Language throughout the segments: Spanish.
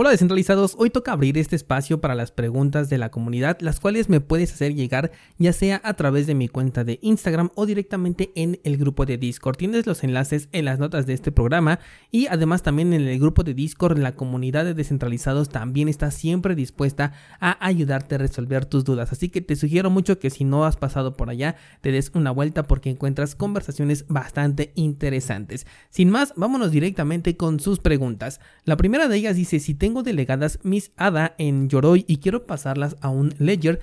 Hola descentralizados, hoy toca abrir este espacio para las preguntas de la comunidad, las cuales me puedes hacer llegar ya sea a través de mi cuenta de Instagram o directamente en el grupo de Discord. Tienes los enlaces en las notas de este programa y además también en el grupo de Discord la comunidad de descentralizados también está siempre dispuesta a ayudarte a resolver tus dudas. Así que te sugiero mucho que si no has pasado por allá te des una vuelta porque encuentras conversaciones bastante interesantes. Sin más, vámonos directamente con sus preguntas. La primera de ellas dice si te tengo delegadas mis ADA en Yoroi y quiero pasarlas a un Ledger,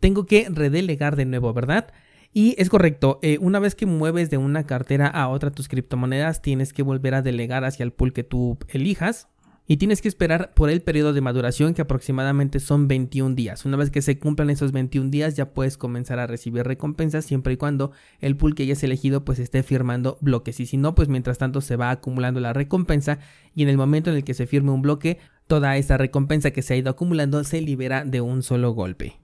tengo que redelegar de nuevo, ¿verdad? Y es correcto, eh, una vez que mueves de una cartera a otra tus criptomonedas, tienes que volver a delegar hacia el pool que tú elijas y tienes que esperar por el periodo de maduración que aproximadamente son 21 días. Una vez que se cumplan esos 21 días ya puedes comenzar a recibir recompensas siempre y cuando el pool que hayas elegido pues esté firmando bloques y si no pues mientras tanto se va acumulando la recompensa y en el momento en el que se firme un bloque toda esa recompensa que se ha ido acumulando se libera de un solo golpe.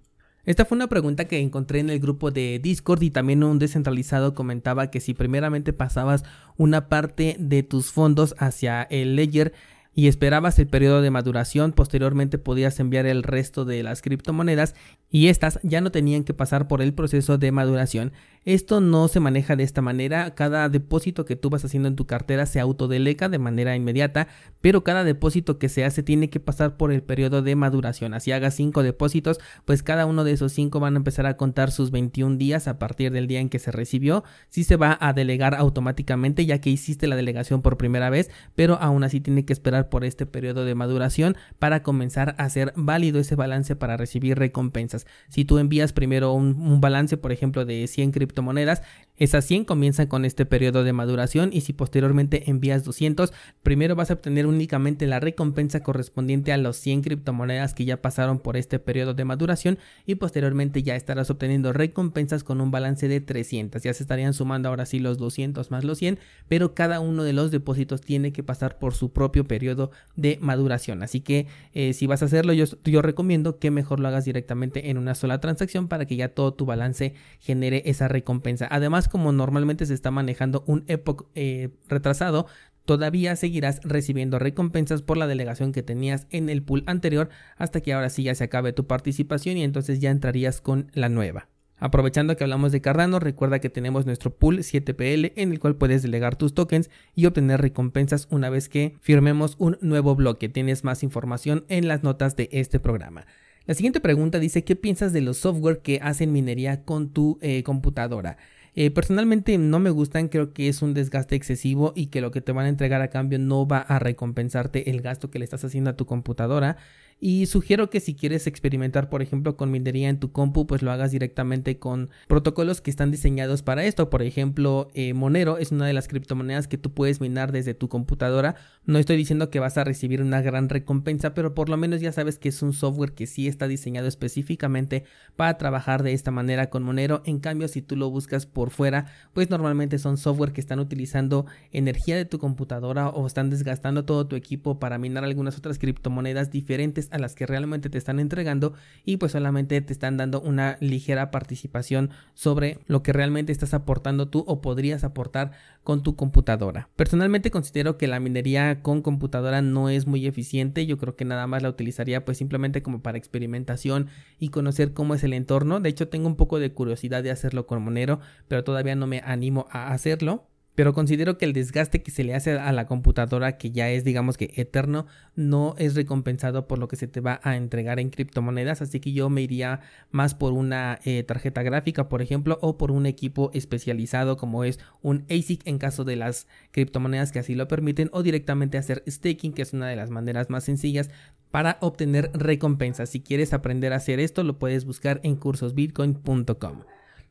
Esta fue una pregunta que encontré en el grupo de Discord y también un descentralizado comentaba que si primeramente pasabas una parte de tus fondos hacia el ledger y esperabas el periodo de maduración, posteriormente podías enviar el resto de las criptomonedas y estas ya no tenían que pasar por el proceso de maduración. Esto no se maneja de esta manera, cada depósito que tú vas haciendo en tu cartera se autodeleca de manera inmediata, pero cada depósito que se hace tiene que pasar por el periodo de maduración. Así hagas 5 depósitos, pues cada uno de esos 5 van a empezar a contar sus 21 días a partir del día en que se recibió. Sí se va a delegar automáticamente ya que hiciste la delegación por primera vez, pero aún así tiene que esperar por este periodo de maduración para comenzar a hacer válido ese balance para recibir recompensas. Si tú envías primero un, balance, por ejemplo, de 100 criptomonedas, esas 100 comienzan con este periodo de maduración y si posteriormente envías 200, primero vas a obtener únicamente la recompensa correspondiente a los 100 criptomonedas que ya pasaron por este periodo de maduración y posteriormente ya estarás obteniendo recompensas con un balance de 300. Ya se estarían sumando ahora sí los 200 más los 100, pero cada uno de los depósitos tiene que pasar por su propio periodo de maduración. Así que eh, si vas a hacerlo, yo, yo recomiendo que mejor lo hagas directamente en una sola transacción para que ya todo tu balance genere esa recompensa. Además, como normalmente se está manejando un epoch eh, retrasado, todavía seguirás recibiendo recompensas por la delegación que tenías en el pool anterior hasta que ahora sí ya se acabe tu participación y entonces ya entrarías con la nueva. Aprovechando que hablamos de Cardano, recuerda que tenemos nuestro pool 7PL en el cual puedes delegar tus tokens y obtener recompensas una vez que firmemos un nuevo bloque. Tienes más información en las notas de este programa. La siguiente pregunta dice, ¿qué piensas de los software que hacen minería con tu eh, computadora? Eh, personalmente no me gustan, creo que es un desgaste excesivo y que lo que te van a entregar a cambio no va a recompensarte el gasto que le estás haciendo a tu computadora. Y sugiero que si quieres experimentar, por ejemplo, con minería en tu compu, pues lo hagas directamente con protocolos que están diseñados para esto. Por ejemplo, eh, Monero es una de las criptomonedas que tú puedes minar desde tu computadora. No estoy diciendo que vas a recibir una gran recompensa, pero por lo menos ya sabes que es un software que sí está diseñado específicamente para trabajar de esta manera con Monero. En cambio, si tú lo buscas por fuera, pues normalmente son software que están utilizando energía de tu computadora o están desgastando todo tu equipo para minar algunas otras criptomonedas diferentes a las que realmente te están entregando y pues solamente te están dando una ligera participación sobre lo que realmente estás aportando tú o podrías aportar con tu computadora. Personalmente considero que la minería con computadora no es muy eficiente, yo creo que nada más la utilizaría pues simplemente como para experimentación y conocer cómo es el entorno. De hecho tengo un poco de curiosidad de hacerlo con Monero, pero todavía no me animo a hacerlo pero considero que el desgaste que se le hace a la computadora, que ya es digamos que eterno, no es recompensado por lo que se te va a entregar en criptomonedas, así que yo me iría más por una eh, tarjeta gráfica, por ejemplo, o por un equipo especializado como es un ASIC en caso de las criptomonedas que así lo permiten, o directamente hacer staking, que es una de las maneras más sencillas para obtener recompensas. Si quieres aprender a hacer esto, lo puedes buscar en cursosbitcoin.com.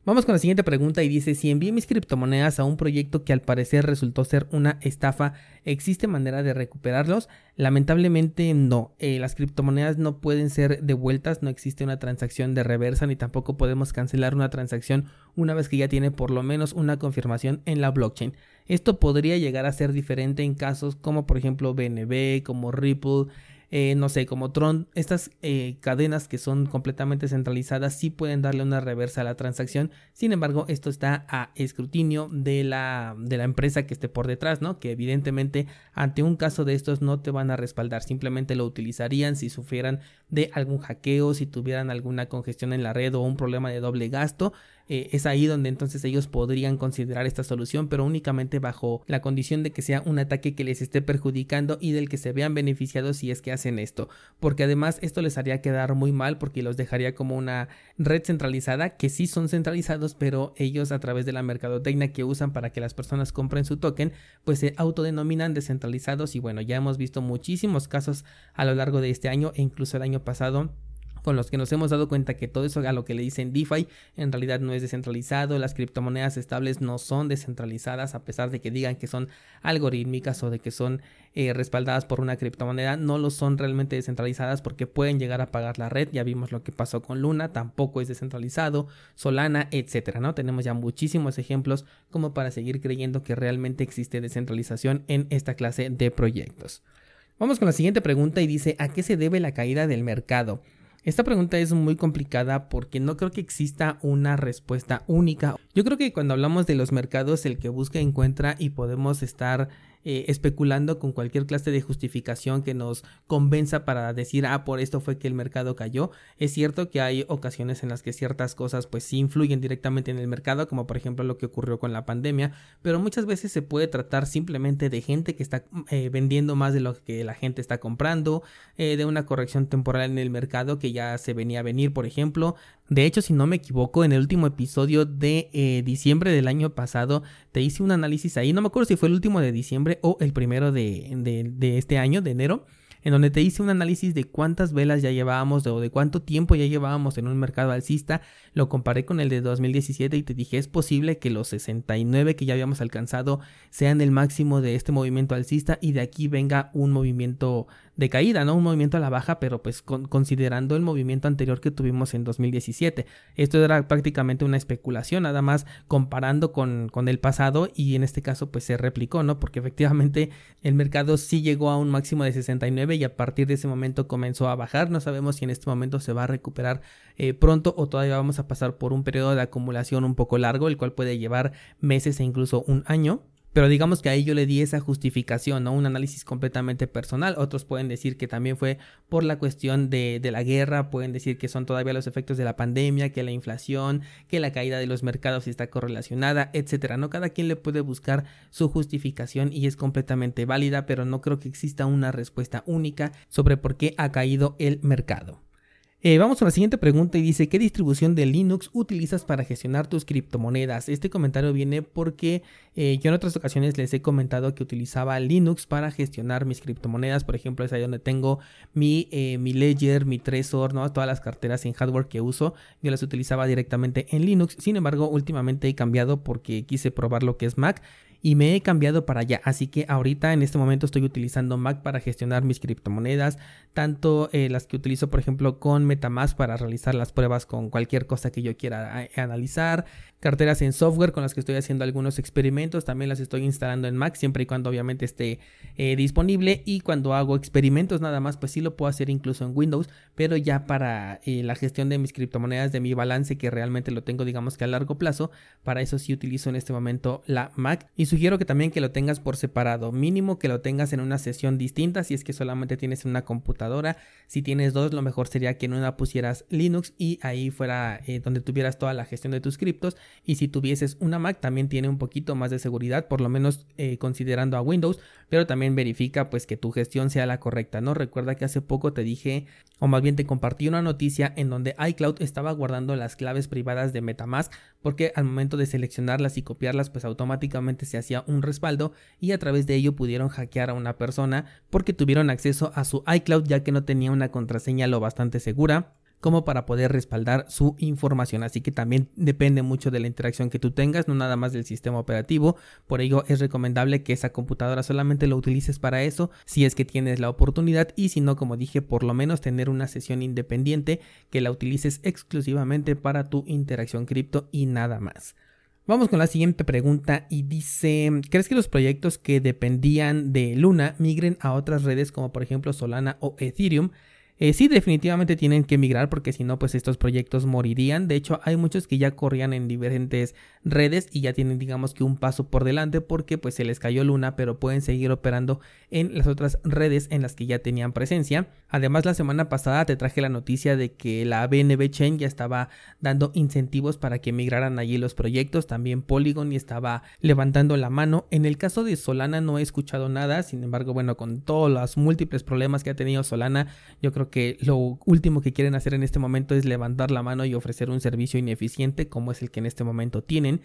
Vamos con la siguiente pregunta y dice, si envié mis criptomonedas a un proyecto que al parecer resultó ser una estafa, ¿existe manera de recuperarlos? Lamentablemente no, eh, las criptomonedas no pueden ser devueltas, no existe una transacción de reversa ni tampoco podemos cancelar una transacción una vez que ya tiene por lo menos una confirmación en la blockchain. Esto podría llegar a ser diferente en casos como por ejemplo BNB, como Ripple, eh, no sé, como Tron, estas eh, cadenas que son completamente centralizadas sí pueden darle una reversa a la transacción. Sin embargo, esto está a escrutinio de la, de la empresa que esté por detrás, ¿no? Que evidentemente ante un caso de estos no te van a respaldar, simplemente lo utilizarían si sufrieran de algún hackeo, si tuvieran alguna congestión en la red o un problema de doble gasto. Eh, es ahí donde entonces ellos podrían considerar esta solución, pero únicamente bajo la condición de que sea un ataque que les esté perjudicando y del que se vean beneficiados si es que hacen esto, porque además esto les haría quedar muy mal porque los dejaría como una red centralizada que sí son centralizados, pero ellos a través de la mercadotecnia que usan para que las personas compren su token, pues se autodenominan descentralizados. Y bueno, ya hemos visto muchísimos casos a lo largo de este año e incluso el año pasado con los que nos hemos dado cuenta que todo eso a lo que le dicen DeFi en realidad no es descentralizado, las criptomonedas estables no son descentralizadas a pesar de que digan que son algorítmicas o de que son eh, respaldadas por una criptomoneda, no lo son realmente descentralizadas porque pueden llegar a pagar la red, ya vimos lo que pasó con Luna, tampoco es descentralizado, Solana, etcétera, ¿no? Tenemos ya muchísimos ejemplos como para seguir creyendo que realmente existe descentralización en esta clase de proyectos. Vamos con la siguiente pregunta y dice, ¿a qué se debe la caída del mercado? Esta pregunta es muy complicada porque no creo que exista una respuesta única. Yo creo que cuando hablamos de los mercados, el que busca encuentra y podemos estar eh, especulando con cualquier clase de justificación que nos convenza para decir, ah, por esto fue que el mercado cayó. Es cierto que hay ocasiones en las que ciertas cosas pues sí influyen directamente en el mercado, como por ejemplo lo que ocurrió con la pandemia, pero muchas veces se puede tratar simplemente de gente que está eh, vendiendo más de lo que la gente está comprando, eh, de una corrección temporal en el mercado que ya se venía a venir, por ejemplo, de hecho, si no me equivoco, en el último episodio de eh, diciembre del año pasado te hice un análisis ahí, no me acuerdo si fue el último de diciembre o el primero de, de este año, de enero, en donde te hice un análisis de cuántas velas ya llevábamos o de cuánto tiempo ya llevábamos en un mercado alcista. Lo comparé con el de 2017 y te dije es posible que los 69 que ya habíamos alcanzado sean el máximo de este movimiento alcista y de aquí venga un movimiento de caída, ¿no? Un movimiento a la baja, pero pues considerando el movimiento anterior que tuvimos en 2017. Esto era prácticamente una especulación, nada más comparando con, con el pasado y en este caso pues se replicó, ¿no? Porque efectivamente el mercado sí llegó a un máximo de 69 y a partir de ese momento comenzó a bajar. No sabemos si en este momento se va a recuperar eh, pronto o todavía vamos a pasar por un periodo de acumulación un poco largo, el cual puede llevar meses e incluso un año. Pero digamos que ahí yo le di esa justificación, ¿no? Un análisis completamente personal. Otros pueden decir que también fue por la cuestión de, de, la guerra, pueden decir que son todavía los efectos de la pandemia, que la inflación, que la caída de los mercados está correlacionada, etcétera. No cada quien le puede buscar su justificación y es completamente válida, pero no creo que exista una respuesta única sobre por qué ha caído el mercado. Eh, vamos a la siguiente pregunta y dice, ¿qué distribución de Linux utilizas para gestionar tus criptomonedas? Este comentario viene porque eh, yo en otras ocasiones les he comentado que utilizaba Linux para gestionar mis criptomonedas. Por ejemplo, es ahí donde tengo mi, eh, mi Ledger, mi Trezor, ¿no? todas las carteras en hardware que uso. Yo las utilizaba directamente en Linux. Sin embargo, últimamente he cambiado porque quise probar lo que es Mac y me he cambiado para allá. Así que ahorita en este momento estoy utilizando Mac para gestionar mis criptomonedas, tanto eh, las que utilizo por ejemplo con Metamask para realizar las pruebas con cualquier cosa que yo quiera eh, analizar, carteras en software con las que estoy haciendo algunos experimentos, también las estoy instalando en Mac siempre y cuando obviamente esté eh, disponible y cuando hago experimentos nada más pues sí lo puedo hacer incluso en Windows, pero ya para la gestión de mis criptomonedas, de mi balance que realmente lo tengo digamos que a largo plazo, para eso sí utilizo en este momento la Mac sugiero que también que lo tengas por separado, mínimo que lo tengas en una sesión distinta si es que solamente tienes una computadora, si tienes dos lo mejor sería que en una pusieras Linux y ahí fuera eh, donde tuvieras toda la gestión de tus criptos. Y si tuvieses una Mac también tiene un poquito más de seguridad, por lo menos eh, considerando a Windows, pero también verifica pues que tu gestión sea la correcta, ¿no? Recuerda que hace poco te dije o más bien te compartí una noticia en donde iCloud estaba guardando las claves privadas de Metamask porque al momento de seleccionarlas y copiarlas pues automáticamente se hacía un respaldo y a través de ello pudieron hackear a una persona porque tuvieron acceso a su iCloud ya que no tenía una contraseña lo bastante segura como para poder respaldar su información. Así que también depende mucho de la interacción que tú tengas, no nada más del sistema operativo. Por ello es recomendable que esa computadora solamente lo utilices para eso si es que tienes la oportunidad y si no, como dije, por lo menos tener una sesión independiente que la utilices exclusivamente para tu interacción cripto y nada más. Vamos con la siguiente pregunta y dice, ¿crees que los proyectos que dependían de Luna migren a otras redes como por ejemplo Solana o Ethereum? Eh, sí, definitivamente tienen que migrar porque si no, pues estos proyectos morirían. De hecho, hay muchos que ya corrían en diferentes redes y ya tienen, digamos que un paso por delante porque pues se les cayó Luna, pero pueden seguir operando en las otras redes en las que ya tenían presencia. Además, la semana pasada te traje la noticia de que la BNB Chain ya estaba dando incentivos para que migraran allí los proyectos. También Polygon y estaba levantando la mano. En el caso de Solana no he escuchado nada. Sin embargo, bueno, con todos los múltiples problemas que ha tenido Solana, yo creo que lo último que quieren hacer en este momento es levantar la mano y ofrecer un servicio ineficiente como es el que en este momento tienen.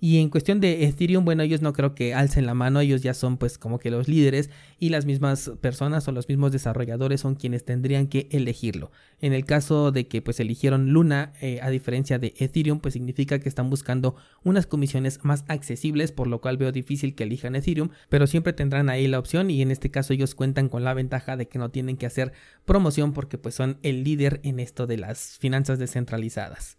Y en cuestión de Ethereum, bueno, ellos no creo que alcen la mano, ellos ya son pues como que los líderes y las mismas personas o los mismos desarrolladores son quienes tendrían que elegirlo. En el caso de que pues eligieron Luna, eh, a diferencia de Ethereum, pues significa que están buscando unas comisiones más accesibles, por lo cual veo difícil que elijan Ethereum, pero siempre tendrán ahí la opción y en este caso ellos cuentan con la ventaja de que no tienen que hacer promoción porque pues son el líder en esto de las finanzas descentralizadas.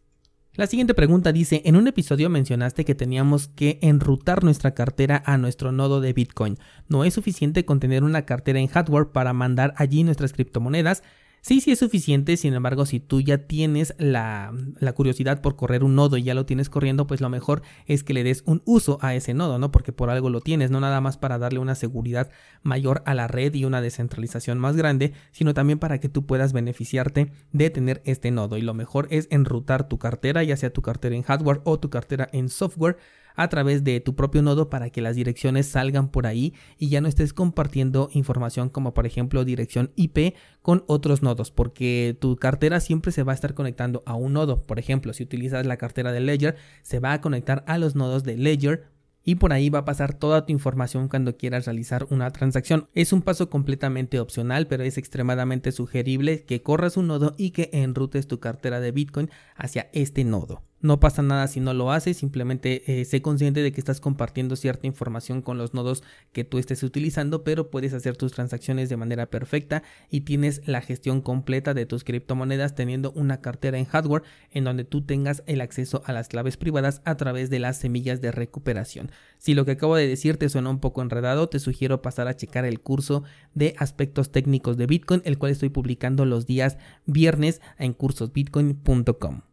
La siguiente pregunta dice, en un episodio mencionaste que teníamos que enrutar nuestra cartera a nuestro nodo de Bitcoin. ¿No es suficiente con tener una cartera en hardware para mandar allí nuestras criptomonedas? Sí, sí es suficiente, sin embargo, si tú ya tienes la, curiosidad por correr un nodo y ya lo tienes corriendo, pues lo mejor es que le des un uso a ese nodo, ¿no? Porque por algo lo tienes, no nada más para darle una seguridad mayor a la red y una descentralización más grande, sino también para que tú puedas beneficiarte de tener este nodo. Y lo mejor es enrutar tu cartera, ya sea tu cartera en hardware o tu cartera en software, a través de tu propio nodo para que las direcciones salgan por ahí y ya no estés compartiendo información como por ejemplo dirección IP con otros nodos porque tu cartera siempre se va a estar conectando a un nodo. Por ejemplo, si utilizas la cartera de Ledger, se va a conectar a los nodos de Ledger y por ahí va a pasar toda tu información cuando quieras realizar una transacción. Es un paso completamente opcional, pero es extremadamente sugerible que corras un nodo y que enrutes tu cartera de Bitcoin hacia este nodo. No pasa nada si no lo haces, simplemente eh, sé consciente de que estás compartiendo cierta información con los nodos que tú estés utilizando, pero puedes hacer tus transacciones de manera perfecta y tienes la gestión completa de tus criptomonedas teniendo una cartera en hardware en donde tú tengas el acceso a las claves privadas a través de las semillas de recuperación. Si lo que acabo de decir te suena un poco enredado, te sugiero pasar a checar el curso de aspectos técnicos de Bitcoin, el cual estoy publicando los días viernes en cursosbitcoin.com.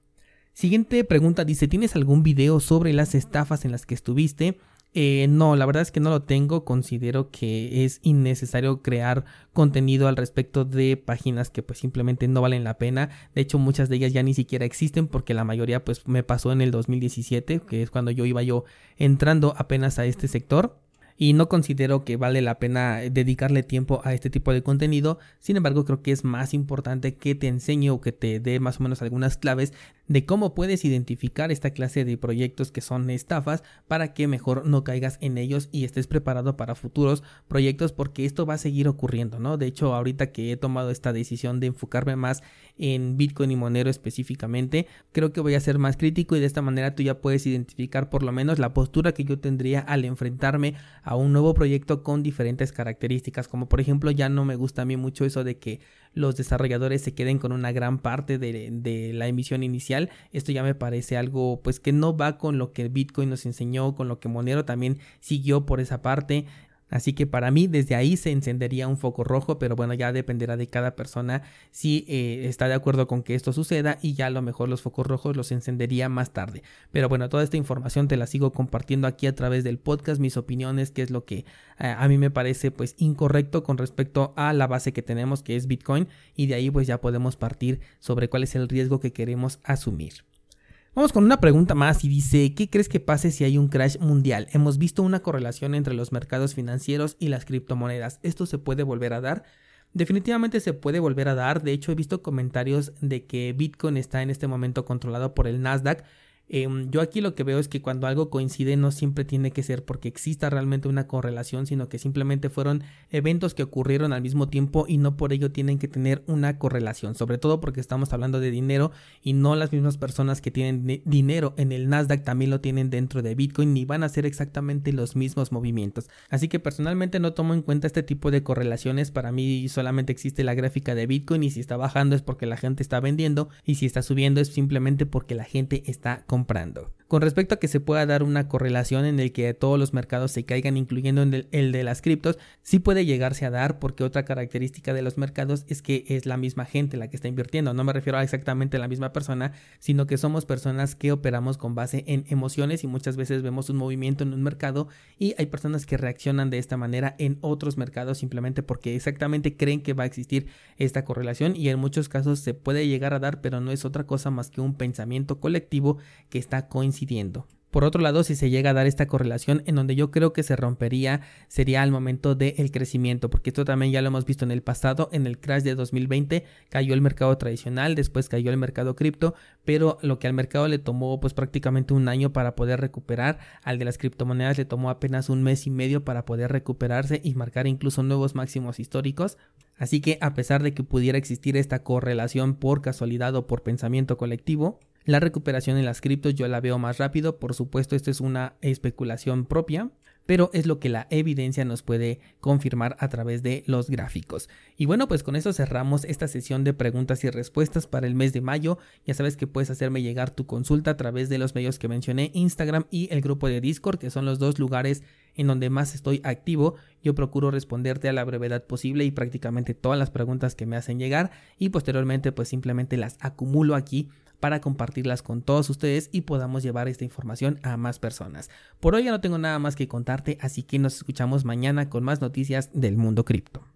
Siguiente pregunta dice, ¿tienes algún video sobre las estafas en las que estuviste? Eh, no, la verdad es que no lo tengo. Considero que es innecesario crear contenido al respecto de páginas que pues simplemente no valen la pena. De hecho, muchas de ellas ya ni siquiera existen porque la mayoría pues me pasó en el 2017, que es cuando yo iba yo entrando apenas a este sector y no considero que vale la pena dedicarle tiempo a este tipo de contenido. Sin embargo, creo que es más importante que te enseñe o que te dé más o menos algunas claves de cómo puedes identificar esta clase de proyectos que son estafas para que mejor no caigas en ellos y estés preparado para futuros proyectos porque esto va a seguir ocurriendo, ¿no? De hecho, ahorita que he tomado esta decisión de enfocarme más en Bitcoin y Monero específicamente, creo que voy a ser más crítico y de esta manera tú ya puedes identificar por lo menos la postura que yo tendría al enfrentarme a un nuevo proyecto con diferentes características, como por ejemplo ya no me gusta a mí mucho eso de que los desarrolladores se queden con una gran parte de, la emisión inicial. Esto ya me parece algo pues que no va con lo que Bitcoin nos enseñó, con lo que Monero también siguió por esa parte. Así que para mí desde ahí se encendería un foco rojo, pero bueno, ya dependerá de cada persona si eh, está de acuerdo con que esto suceda y ya a lo mejor los focos rojos los encendería más tarde. Pero bueno, toda esta información te la sigo compartiendo aquí a través del podcast, mis opiniones, que es lo que eh, a mí me parece pues incorrecto con respecto a la base que tenemos que es Bitcoin y de ahí pues ya podemos partir sobre cuál es el riesgo que queremos asumir. Vamos con una pregunta más y dice, ¿qué crees que pase si hay un crash mundial? Hemos visto una correlación entre los mercados financieros y las criptomonedas. ¿Esto se puede volver a dar? Definitivamente se puede volver a dar. De hecho, he visto comentarios de que Bitcoin está en este momento controlado por el Nasdaq Em, yo aquí lo que veo es que cuando algo coincide no siempre tiene que ser porque exista realmente una correlación, sino que simplemente fueron eventos que ocurrieron al mismo tiempo y no por ello tienen que tener una correlación, sobre todo porque estamos hablando de dinero y no las mismas personas que tienen dinero en el Nasdaq también lo tienen dentro de Bitcoin ni van a ser exactamente los mismos movimientos. Así que personalmente no tomo en cuenta este tipo de correlaciones, para mí solamente existe la gráfica de Bitcoin y si está bajando es porque la gente está vendiendo y si está subiendo es simplemente porque la gente está comprando comprando. Con respecto a que se pueda dar una correlación en el que todos los mercados se caigan, incluyendo el, de las criptos, sí puede llegarse a dar porque otra característica de los mercados es que es la misma gente la que está invirtiendo. No me refiero a exactamente la misma persona, sino que somos personas que operamos con base en emociones y muchas veces vemos un movimiento en un mercado y hay personas que reaccionan de esta manera en otros mercados simplemente porque exactamente creen que va a existir esta correlación y en muchos casos se puede llegar a dar, pero no es otra cosa más que un pensamiento colectivo que está coincidiendo por otro lado, si se llega a dar esta correlación, en donde yo creo que se rompería sería al momento del crecimiento, porque esto también ya lo hemos visto en el pasado, en el crash de 2020 cayó el mercado tradicional, después cayó el mercado cripto, pero lo que al mercado le tomó pues prácticamente un año para poder recuperar, al de las criptomonedas le tomó apenas un mes y medio para poder recuperarse y marcar incluso nuevos máximos históricos. Así que a pesar de que pudiera existir esta correlación por casualidad o por pensamiento colectivo, la recuperación en las criptos yo la veo más rápido, por supuesto esto es una especulación propia, pero es lo que la evidencia nos puede confirmar a través de los gráficos. Y bueno, pues con eso cerramos esta sesión de preguntas y respuestas para el mes de mayo. Ya sabes que puedes hacerme llegar tu consulta a través de los medios que mencioné, Instagram y el grupo de Discord, que son los dos lugares en donde más estoy activo. Yo procuro responderte a la brevedad posible y prácticamente todas las preguntas que me hacen llegar y posteriormente pues simplemente las acumulo aquí para compartirlas con todos ustedes y podamos llevar esta información a más personas. Por hoy ya no tengo nada más que contarte, así que nos escuchamos mañana con más noticias del mundo cripto.